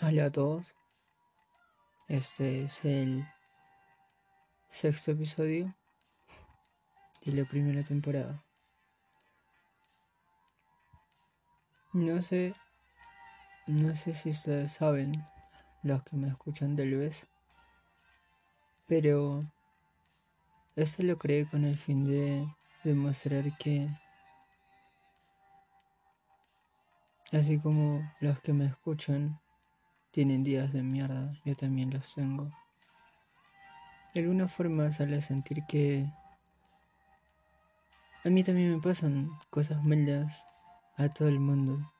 Hola a todos. Este es el sexto episodio de la primera temporada. No sé, no sé si ustedes saben, los que me escuchan tal vez, pero esto lo creé con el fin de demostrar que, así como los que me escuchan, tienen días de mierda, yo también los tengo. De alguna forma sale a sentir que a mí también me pasan cosas malas a todo el mundo.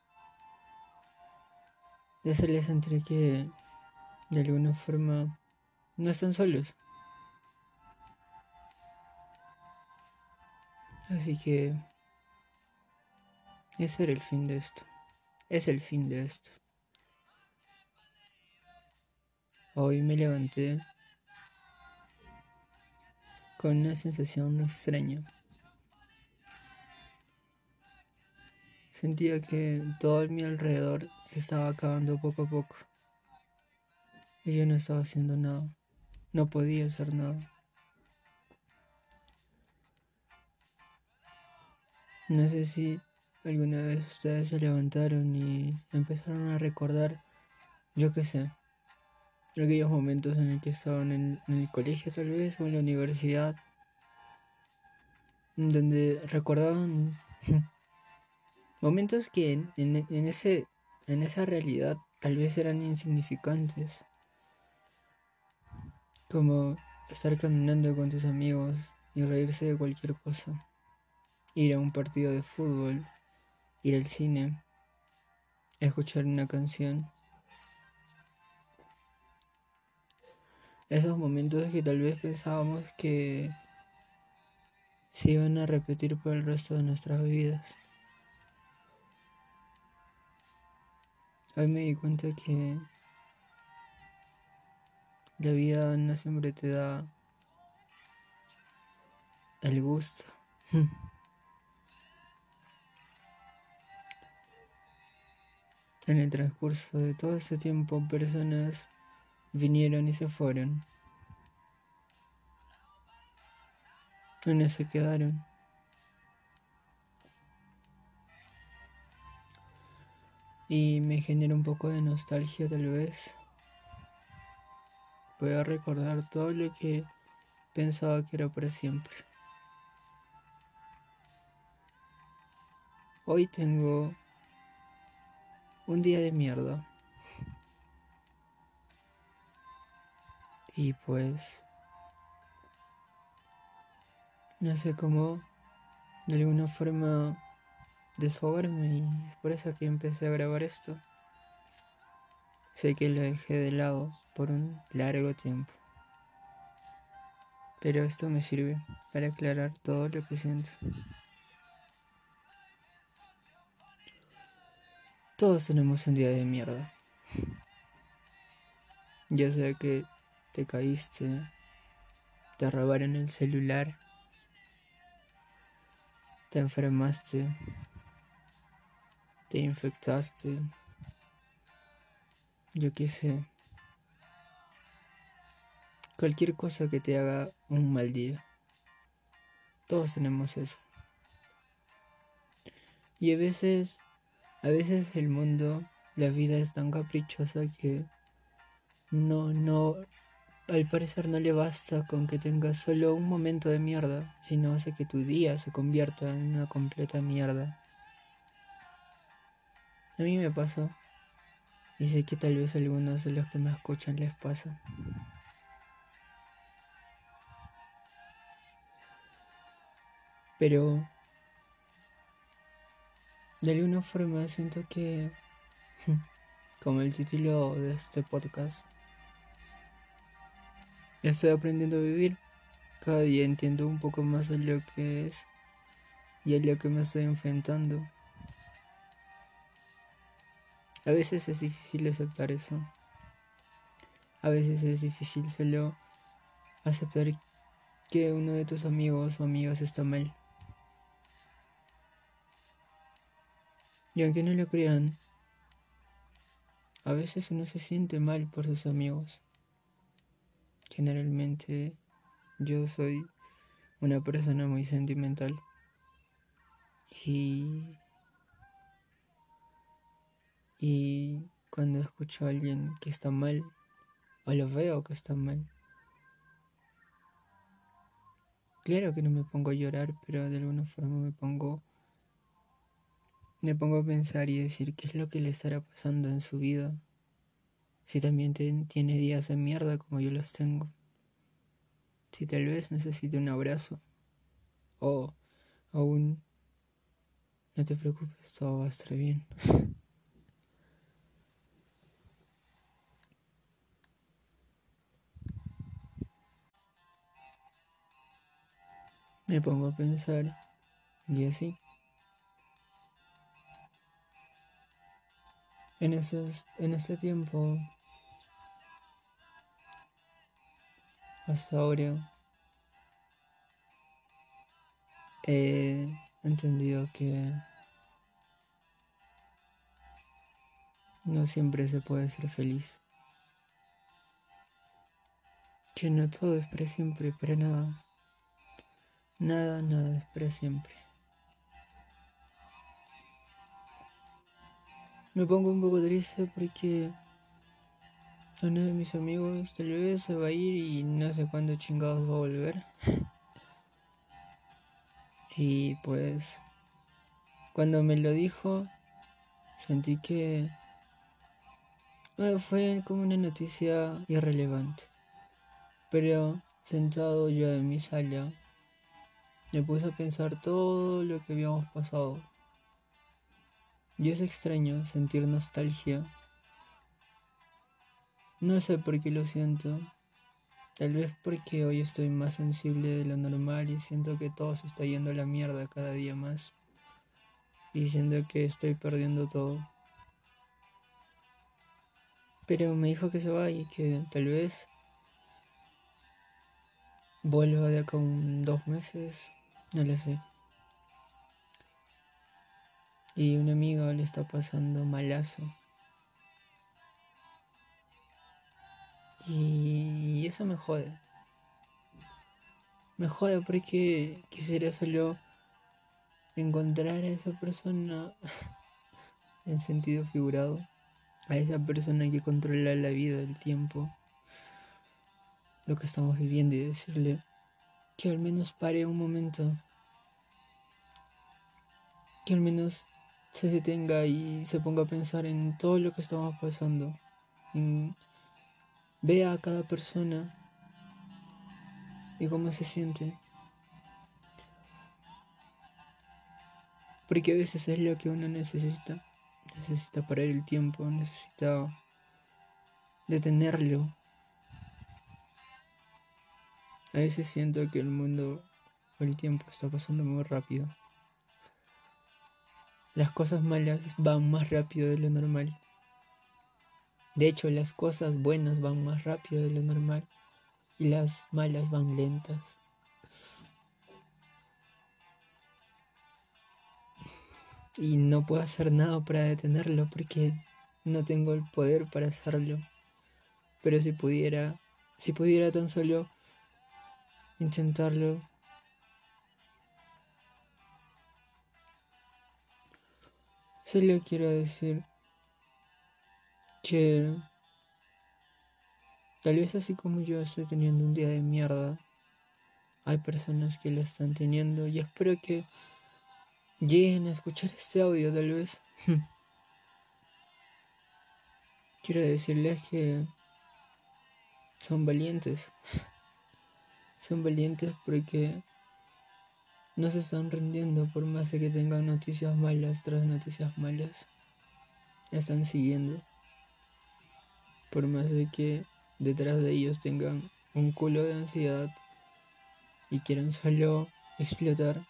De hacerle sentir que de alguna forma no están solos. Así que ese era el fin de esto. Es el fin de esto. Hoy me levanté con una sensación extraña. Sentía que todo mi alrededor se estaba acabando poco a poco. Y yo no estaba haciendo nada. No podía hacer nada. No sé si alguna vez ustedes se levantaron y empezaron a recordar, yo qué sé, aquellos momentos en el que estaban en, el colegio tal vez o en la universidad, donde recordaban momentos que en, ese, en esa realidad tal vez eran insignificantes, como estar caminando con tus amigos y reírse de cualquier cosa, ir a un partido de fútbol, ir al cine, escuchar una canción. Esos momentos que tal vez pensábamos que se iban a repetir por el resto de nuestras vidas. Hoy me di cuenta que la vida no siempre te da el gusto. En el transcurso de todo ese tiempo personas vinieron y se fueron. no se quedaron. Y me genera un poco de nostalgia tal vez. Voy recordar todo lo que pensaba que era para siempre. Hoy tengo un día de mierda. Y pues no sé cómo de alguna forma desfogarme y es por eso que empecé a grabar esto. Sé que lo dejé de lado por un largo tiempo. Pero esto me sirve para aclarar todo lo que siento. Todos tenemos un día de mierda. Yo sé que te caíste, te robaron el celular, te enfermaste, te infectaste, yo qué sé, cualquier cosa que te haga un mal día. Todos tenemos eso. Y a veces, a veces el mundo, la vida es tan caprichosa que no, no, al parecer no le basta con que tengas solo un momento de mierda, sino hace que tu día se convierta en una completa mierda. A mí me pasó, y sé que tal vez a algunos de los que me escuchan les pasa. Pero de alguna forma siento que, como el título de este podcast, Estoy aprendiendo a vivir. Cada día entiendo un poco más de lo que es y a lo que me estoy enfrentando. A veces es difícil aceptar eso. A veces es difícil solo aceptar que uno de tus amigos o amigas está mal. Y aunque no lo crean, a veces uno se siente mal por sus amigos. Generalmente yo soy una persona muy sentimental y y cuando escucho a alguien que está mal o lo veo que está mal claro que no me pongo a llorar pero de alguna forma me pongo me pongo a pensar y decir qué es lo que le estará pasando en su vida. Si también tiene días de mierda como yo los tengo. Si tal vez necesite un abrazo. O aún... No te preocupes, todo va a estar bien. Me pongo a pensar y así. En, ese, en este tiempo, ahora, he entendido que no siempre se puede ser feliz. Que no todo es para siempre, para nada. Nada, nada es para siempre. Me pongo un poco triste porque uno de mis amigos tal vez se va a ir y no sé cuándo chingados va a volver. y pues cuando me lo dijo sentí que fue como una noticia irrelevante. Pero sentado yo en mi sala me puse a pensar todo lo que habíamos pasado y es extraño sentir nostalgia. No sé por qué lo siento. Tal vez porque hoy estoy más sensible de lo normal y siento que todo se está yendo a la mierda cada día más. Y siento que estoy perdiendo todo. Pero me dijo que se vaya y que tal vez vuelva de acá un dos meses. No lo sé y un amigo le está pasando malazo. Y eso me jode. Me jode porque quisiera solo encontrar a esa persona en sentido figurado. A esa persona que controla la vida, el tiempo, lo que estamos viviendo y decirle que al menos pare un momento. Que al menos se detenga y se ponga a pensar en todo lo que estamos pasando. Vea a cada persona y cómo se siente. Porque a veces es lo que uno necesita. Necesita parar el tiempo, necesita detenerlo. A veces siento que el mundo o el tiempo está pasando muy rápido. Las cosas malas van más rápido de lo normal. De hecho, las cosas buenas van más rápido de lo normal y las malas van lentas. Y no puedo hacer nada para detenerlo porque no tengo el poder para hacerlo. Pero si pudiera, si pudiera tan solo intentarlo, Solo quiero decir que tal vez así como yo estoy teniendo un día de mierda, hay personas que lo están teniendo y espero que lleguen a escuchar este audio tal vez. quiero decirles que son valientes. Son valientes porque no se están rindiendo por más de que tengan noticias malas tras noticias malas. Están siguiendo. Por más de que detrás de ellos tengan un culo de ansiedad y quieran solo explotar,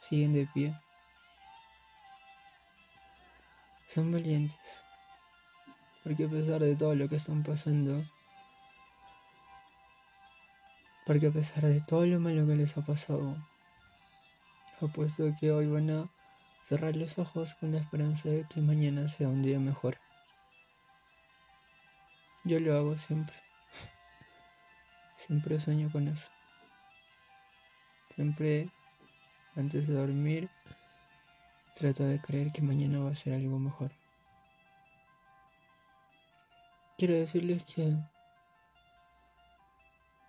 siguen de pie. Son valientes. Porque a pesar de todo lo que están pasando, porque a pesar de todo lo malo que les ha pasado, Apuesto que hoy van a cerrar los ojos con la esperanza de que mañana sea un día mejor. Yo lo hago siempre. Siempre sueño con eso. Siempre antes de dormir trato de creer que mañana va a ser algo mejor. Quiero decirles que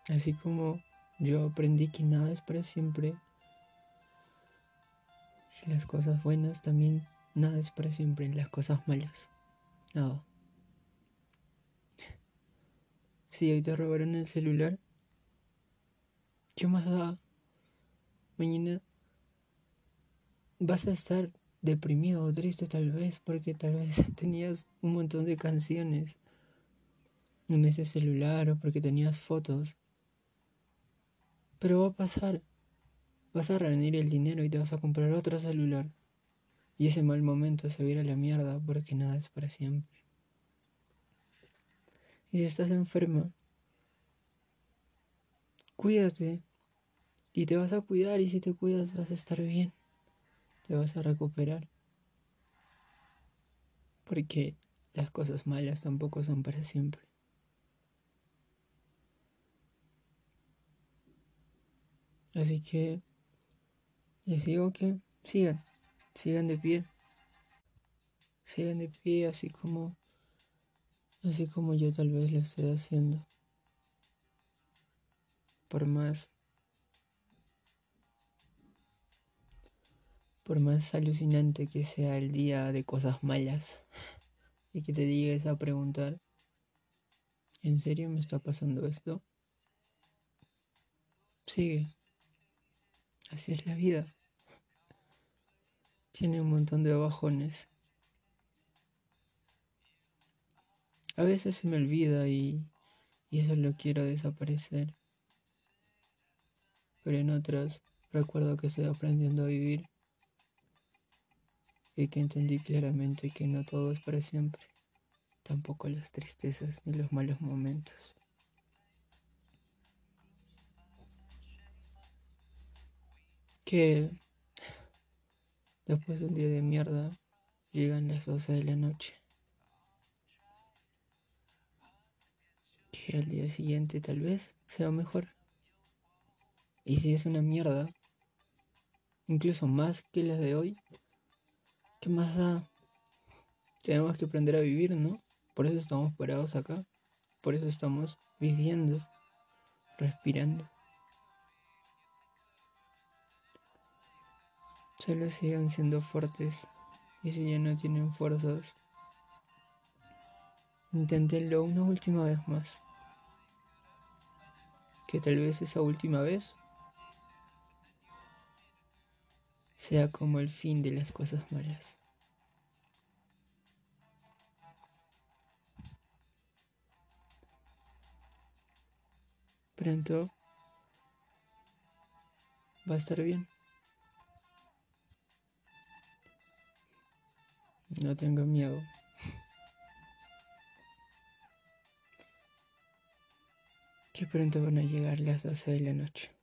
así como yo aprendí que nada es para siempre, en las cosas buenas también nada es para siempre, en las cosas malas, nada. Si hoy te robaron el celular, ¿qué más da? Mañana vas a estar deprimido o triste tal vez porque tal vez tenías un montón de canciones en ese celular o porque tenías fotos. Pero va a pasar. Vas a reunir el dinero y te vas a comprar otro celular. Y ese mal momento se va a ir a la mierda porque nada es para siempre. Y si estás enferma, cuídate. Y te vas a cuidar y si te cuidas vas a estar bien. Te vas a recuperar. Porque las cosas malas tampoco son para siempre. Así que les digo que sigan, sigan de pie. Sigan de pie así como así como yo tal vez lo estoy haciendo. Por más por más alucinante que sea el día de cosas malas y que te llegues a preguntar, ¿en serio me está pasando esto? Sigue. Así es la vida. Tiene un montón de bajones. A veces se me olvida y, y solo quiero desaparecer. Pero en otras recuerdo que estoy aprendiendo a vivir y que entendí claramente que no todo es para siempre, tampoco las tristezas ni los malos momentos. Que después de un día de mierda llegan las 12 de la noche. Que al día siguiente tal vez sea mejor. Y si es una mierda, incluso más que la de hoy, ¿Qué más da? Tenemos que aprender a vivir, ¿no? Por eso estamos parados acá. Por eso estamos viviendo, respirando. Solo sigan siendo fuertes. Y si ya no tienen fuerzas, inténtenlo una última vez más. Que tal vez esa última vez sea como el fin de las cosas malas. Pronto va a estar bien. No tengo miedo. Que pronto van a llegar las 12 de la noche.